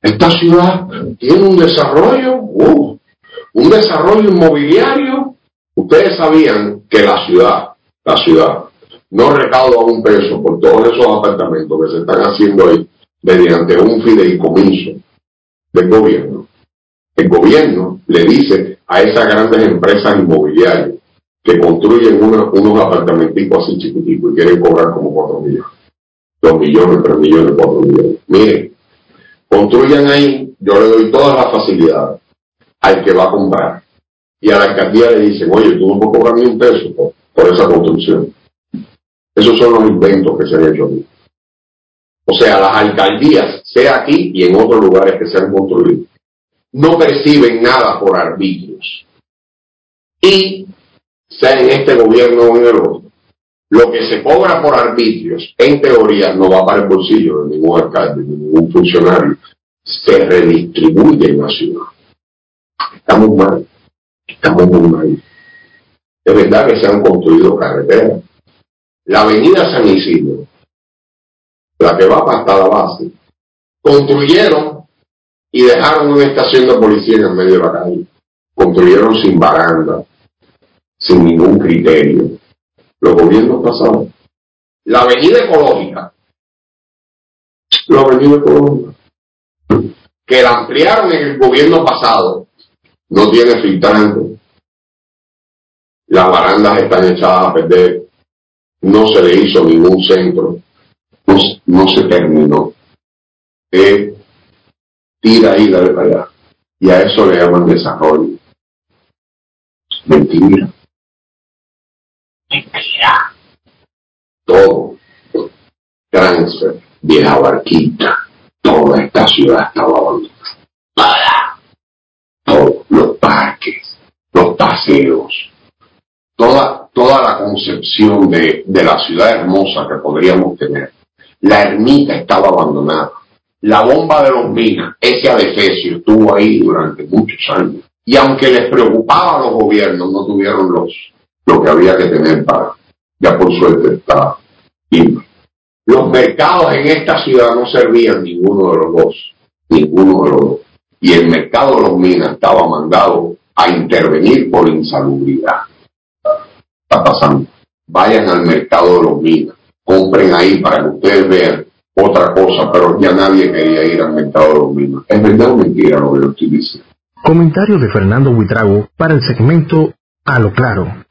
esta ciudad tiene un desarrollo, un desarrollo inmobiliario. Ustedes sabían que la ciudad, la ciudad, no recauda un peso por todos esos apartamentos que se están haciendo ahí mediante un fideicomiso del gobierno. El gobierno le dice a esas grandes empresas inmobiliarias que construyen unos apartamenticos así chiquititos y quieren cobrar como 4 millones, 2 millones, 3 millones, 4 millones. Miren, construyan ahí, yo le doy todas las facilidades al que va a comprar. Y a la alcaldía le dicen, oye, tú no puedes cobrar ni un peso por, esa construcción. Esos son los inventos que se han hecho aquí. O sea, las alcaldías, sea aquí y en otros lugares que se han construido, no perciben nada por arbitrios. Y, sea en este gobierno o en el otro, lo que se cobra por arbitrios, en teoría, no va para el bolsillo de ningún alcalde, de ningún funcionario, se redistribuye en la ciudad. Estamos mal, estamos muy mal. Es verdad que se han construido carreteras. La avenida San Isidro, la que va hasta la base, construyeron y dejaron una estación de policía en el medio de la calle. Construyeron sin baranda, sin ningún criterio. Los gobiernos pasados. La avenida ecológica. La avenida ecológica. Que la ampliaron en el gobierno pasado. No tiene filtrante. Las barandas están echadas a perder. No se le hizo ningún centro. No, se terminó. Eh, tira ahí, dale para allá. Y a eso le llaman desarrollo. Mentira. Vieja barquita, toda esta ciudad estaba abandonada. Todos los parques, los paseos, toda, toda la concepción de, de la ciudad hermosa que podríamos tener. La ermita estaba abandonada la bomba de los minas, ese adefesio, estuvo ahí durante muchos años. Y aunque les preocupaba a los gobiernos, no tuvieron los, lo que había que tener para, ya por suerte está. Los mercados en esta ciudad no servían ninguno de los dos, ninguno de los dos. Y el mercado de los minas estaba mandado a intervenir por insalubridad. Está pasando. Vayan al mercado de los minas, compren ahí para que ustedes vean otra cosa, pero ya nadie quería ir al mercado de los minas. Es verdad o mentira lo que yo estoy diciendo. Comentario de Fernando Huitrago para el segmento A lo Claro.